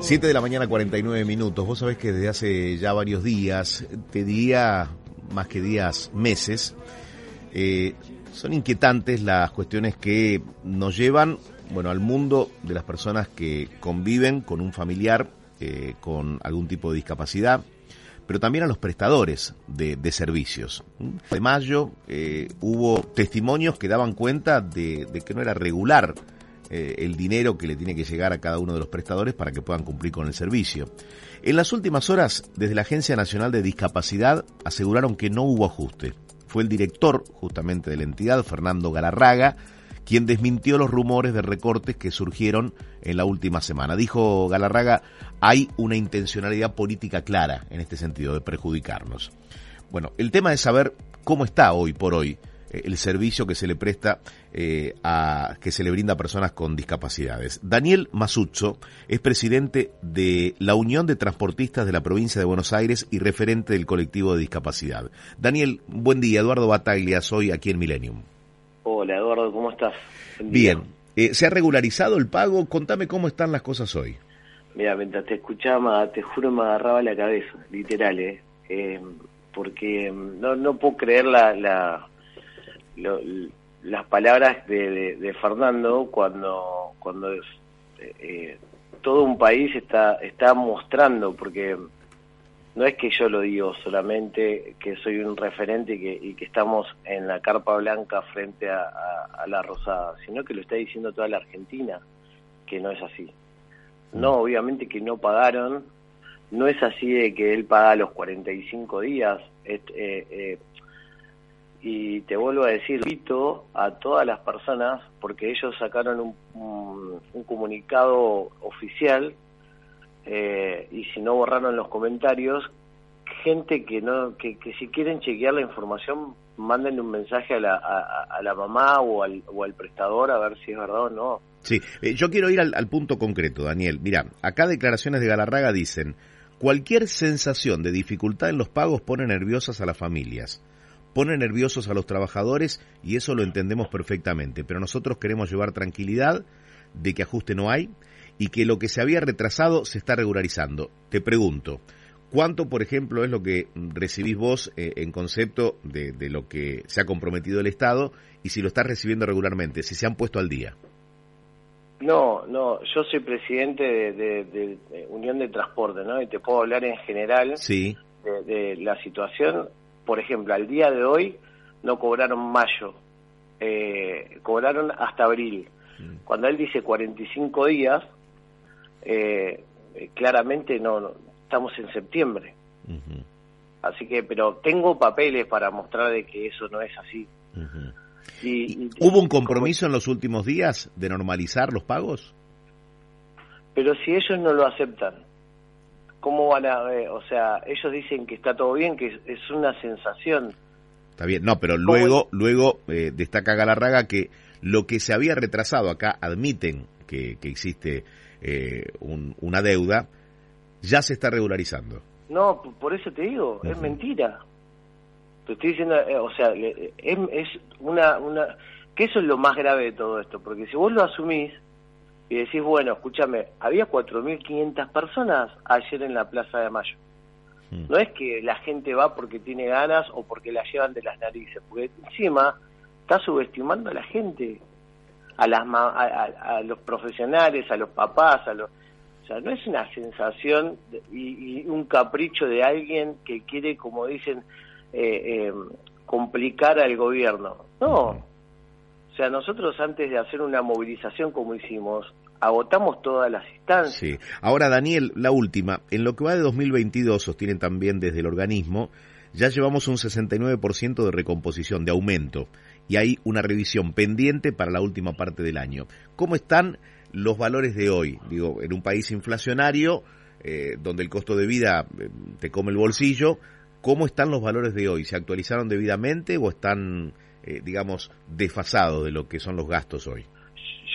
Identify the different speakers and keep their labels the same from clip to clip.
Speaker 1: 7 de la mañana 49 minutos. Vos sabés que desde hace ya varios días, te diría más que días, meses, eh, son inquietantes las cuestiones que nos llevan, bueno, al mundo de las personas que conviven con un familiar eh, con algún tipo de discapacidad, pero también a los prestadores de, servicios. De mayo eh, hubo testimonios que daban cuenta de que no era regular eh, el dinero que le tiene que llegar a cada uno de los prestadores para que puedan cumplir con el servicio. En las últimas horas, desde la Agencia Nacional de Discapacidad aseguraron que no hubo ajuste. Fue el director justamente de la entidad, Fernando Galarraga, quien desmintió los rumores de recortes que surgieron en la última semana. Dijo Galarraga, hay una intencionalidad política clara en este sentido de perjudicarnos. Bueno, el tema es saber cómo está hoy por hoy el servicio que se le presta eh, a que se le brinda a personas con discapacidades. Daniel Masuzzo es presidente de la Unión de Transportistas de la provincia de Buenos Aires y referente del colectivo de discapacidad. Daniel, buen día. Eduardo Bataglia, soy aquí en Millennium.
Speaker 2: Hola Eduardo, ¿cómo estás?
Speaker 1: Bien. Eh, ¿Se ha regularizado el pago? Contame cómo están las cosas hoy.
Speaker 2: Mira, mientras te escuchaba, te juro me agarraba la cabeza, literal, ¿eh? porque no, no puedo creer la las palabras de, Fernando cuando cuando eh, todo un país está está mostrando porque no es que yo lo digo solamente que soy un referente y que, y que estamos en la carpa blanca frente a, la rosada sino que lo está diciendo toda la Argentina que no es así. No obviamente que no pagaron no es así de que él paga los 45 días eh, eh, y te vuelvo a decir, invito a todas las personas, porque ellos sacaron un, un, comunicado oficial, eh, y si no borraron los comentarios, gente que no que, que si quieren chequear la información, mándenle un mensaje a la, a, la mamá o al, o al prestador a ver si es verdad o no.
Speaker 1: Sí, eh, yo quiero ir al, al punto concreto, Daniel. Mira, acá declaraciones de Galarraga dicen, cualquier sensación de dificultad en los pagos pone nerviosas a las familias pone nerviosos a los trabajadores y eso lo entendemos perfectamente, pero nosotros queremos llevar tranquilidad de que ajuste no hay y que lo que se había retrasado se está regularizando. Te pregunto, ¿cuánto, por ejemplo, es lo que recibís vos eh, en concepto de, lo que se ha comprometido el Estado y si lo estás recibiendo regularmente, si se han puesto al día?
Speaker 2: No, no, yo soy presidente de, Unión de Transporte, ¿no? Y te puedo hablar en general
Speaker 1: sí.
Speaker 2: de la situación por ejemplo, al día de hoy no cobraron mayo, eh, cobraron hasta abril. Mm. Cuando él dice 45 días, eh, claramente no, estamos en septiembre. Así que, pero tengo papeles para mostrar de que eso no es así.
Speaker 1: y, ¿Hubo un compromiso en los últimos días de normalizar los pagos?
Speaker 2: Pero si ellos no lo aceptan, ¿cómo van a ver? O sea, ellos dicen que está todo bien, que es, una sensación.
Speaker 1: Está bien, no, pero luego, luego eh, destaca Galarraga que lo que se había retrasado acá, admiten que, que existe eh, una deuda, ya se está regularizando.
Speaker 2: No, por eso te digo, es mentira. Te estoy diciendo, eh, o sea, es, es una, una... que eso es lo más grave de todo esto, porque si vos lo asumís, y decís, bueno, escúchame, había 4.500 personas ayer en la Plaza de Mayo. Mm. No es que la gente va porque tiene ganas o porque la llevan de las narices, porque encima está subestimando a la gente, a, las a, los profesionales, a los papás, a los... O sea, no es una sensación y, un capricho de alguien que quiere, como dicen, eh, eh, complicar al gobierno. No, o sea, nosotros antes de hacer una movilización como hicimos, agotamos todas las instancias.
Speaker 1: Ahora, Daniel, la última. En lo que va de 2022, sostienen también desde el organismo, ya llevamos un 69% de recomposición, de aumento, y hay una revisión pendiente para la última parte del año. ¿Cómo están los valores de hoy. Digo, en un país inflacionario, eh, donde el costo de vida eh, te come el bolsillo, ¿cómo están los valores de hoy? ¿Se actualizaron debidamente o están, eh, digamos, desfasados de lo que son los gastos hoy?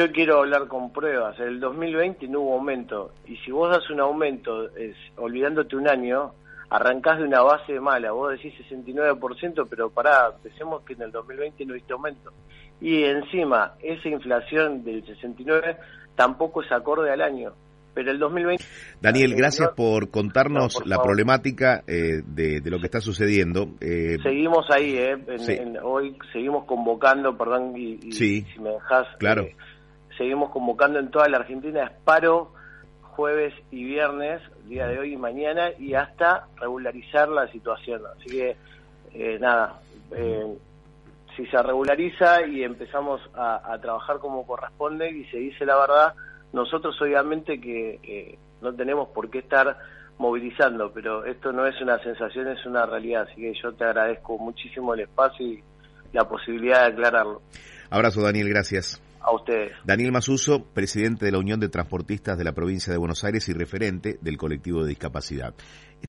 Speaker 2: Yo quiero hablar con pruebas. En el 2020 no hubo aumento. Y si vos das un aumento, es, olvidándote un año, arrancás de una base mala. Vos decís 69%, pero pará, pensemos que en el 2020 no viste aumento. Y encima, esa inflación del 69 tampoco es acorde al año. Pero el 2020...
Speaker 1: Daniel, gracias por contarnos la problemática eh, de, lo que está sucediendo.
Speaker 2: Eh, seguimos ahí, eh, hoy seguimos convocando, perdón, y, si me dejas...
Speaker 1: Claro.
Speaker 2: Eh, seguimos convocando en toda la Argentina, es paro jueves y viernes, día de hoy y mañana, y hasta regularizar la situación. Así que, nada, si se regulariza y empezamos a, trabajar como corresponde y se dice la verdad, nosotros obviamente que no tenemos por qué estar movilizando, pero esto no es una sensación, es una realidad, así que yo te agradezco muchísimo el espacio y la posibilidad de aclararlo.
Speaker 1: Abrazo Daniel, gracias.
Speaker 2: A ustedes.
Speaker 1: Daniel Masuso, presidente de la Unión de Transportistas de la provincia de Buenos Aires y referente del colectivo de discapacidad.